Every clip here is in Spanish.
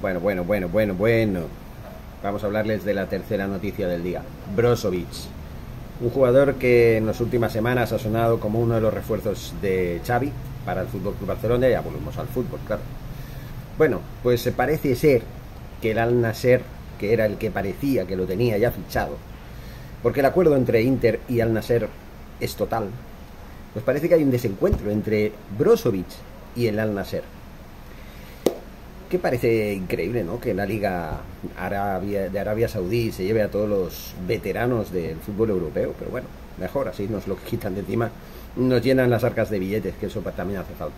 Bueno, bueno, bueno, bueno, bueno. Vamos a hablarles de la tercera noticia del día. Brozovic. Un jugador que en las últimas semanas ha sonado como uno de los refuerzos de Xavi para el Fútbol Club Barcelona. Ya volvemos al fútbol, claro. Bueno, pues parece ser que el Al Nasser, que era el que parecía que lo tenía ya fichado, porque el acuerdo entre Inter y Al Nasser es total, pues parece que hay un desencuentro entre Brozovic y el Al Nasser que parece increíble, ¿no? Que la Liga de Arabia Saudí se lleve a todos los veteranos del fútbol europeo, pero bueno, mejor así nos lo quitan de encima, nos llenan las arcas de billetes, que eso también hace falta.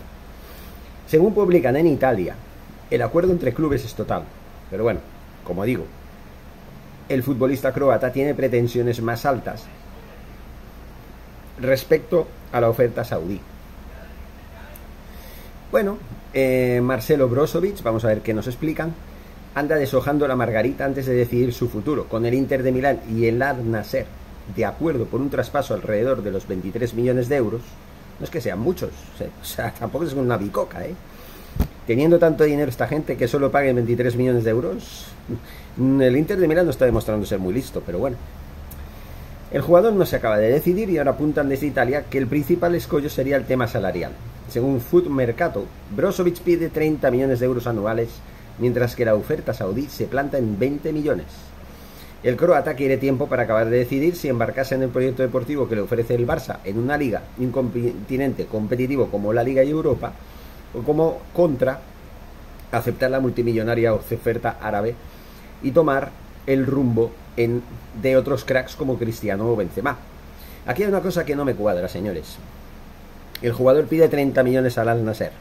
Según publican en Italia, el acuerdo entre clubes es total, pero bueno, como digo, el futbolista croata tiene pretensiones más altas respecto a la oferta saudí. Bueno, eh, Marcelo Brozovic, vamos a ver qué nos explican, anda deshojando la margarita antes de decidir su futuro. Con el Inter de Milán y el Ad Nasser de acuerdo por un traspaso alrededor de los 23 millones de euros, no es que sean muchos, o sea, tampoco es una bicoca, ¿eh? Teniendo tanto dinero esta gente que solo pague 23 millones de euros, el Inter de Milán no está demostrando ser muy listo, pero bueno. El jugador no se acaba de decidir y ahora apuntan desde Italia que el principal escollo sería el tema salarial. Según Food Mercato, Brozovic pide 30 millones de euros anuales, mientras que la oferta saudí se planta en 20 millones. El croata quiere tiempo para acabar de decidir si embarcarse en el proyecto deportivo que le ofrece el Barça en una liga un continente competitivo como la Liga y Europa, o como contra aceptar la multimillonaria oferta árabe y tomar el rumbo de otros cracks como Cristiano o Benzema. Aquí hay una cosa que no me cuadra, señores. El jugador pide 30 millones al Al Nasser.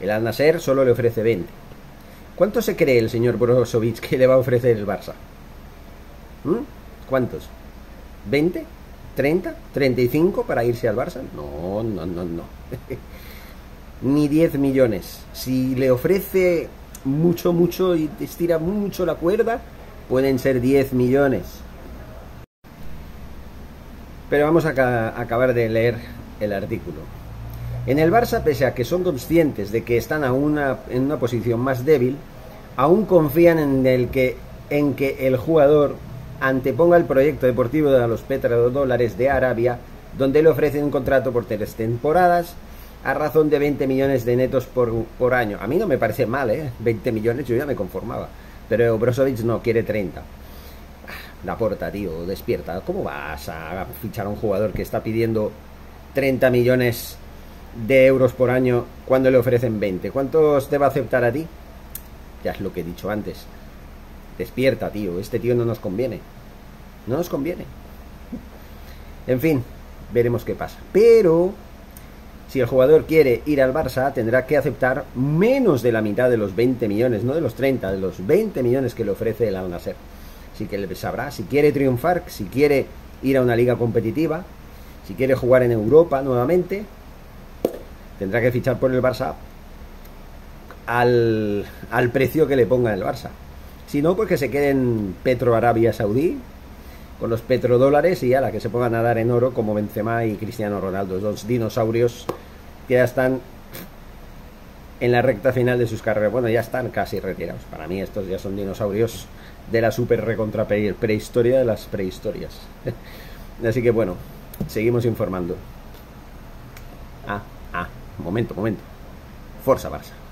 El Al Nasser solo le ofrece 20. ¿Cuánto se cree el señor Brozovic que le va a ofrecer el Barça? ¿Mm? ¿Cuántos? ¿20? ¿30? ¿35 para irse al Barça? No, no, no, no. Ni 10 millones. Si le ofrece mucho, mucho y estira mucho la cuerda, pueden ser 10 millones. Pero vamos a acabar de leer el artículo. En el Barça, pese a que son conscientes de que están a en una posición más débil, aún confían en, el que, en que el jugador anteponga el proyecto deportivo de los petrodólares de Arabia, donde le ofrecen un contrato por tres temporadas a razón de 20 millones de netos por, por año. A mí no me parece mal, ¿eh? 20 millones yo ya me conformaba. Pero Brozovic no, quiere 30. La porta, tío, despierta. ¿Cómo vas a fichar a un jugador que está pidiendo 30 millones de euros por año cuando le ofrecen 20? ¿Cuántos te va a aceptar a ti? Ya es lo que he dicho antes. Despierta, tío. Este tío no nos conviene. No nos conviene. En fin, veremos qué pasa. Pero si el jugador quiere ir al Barça, tendrá que aceptar menos de la mitad de los 20 millones, no de los 30, de los 20 millones que le ofrece el Al Nasser. Así que él sabrá si quiere triunfar, si quiere ir a una liga competitiva, si quiere jugar en Europa nuevamente, tendrá que fichar por el Barça al, al precio que le ponga el Barça. Si no, pues que se quede en Petro Arabia Saudí, con los petrodólares y a la que se pongan a dar en oro como Benzema y Cristiano Ronaldo, dos dinosaurios que ya están en la recta final de sus carreras. Bueno, ya están casi retirados. Para mí estos ya son dinosaurios de la super recontra prehistoria de las prehistorias. Así que bueno, seguimos informando. Ah, ah, momento, momento. Forza Barça.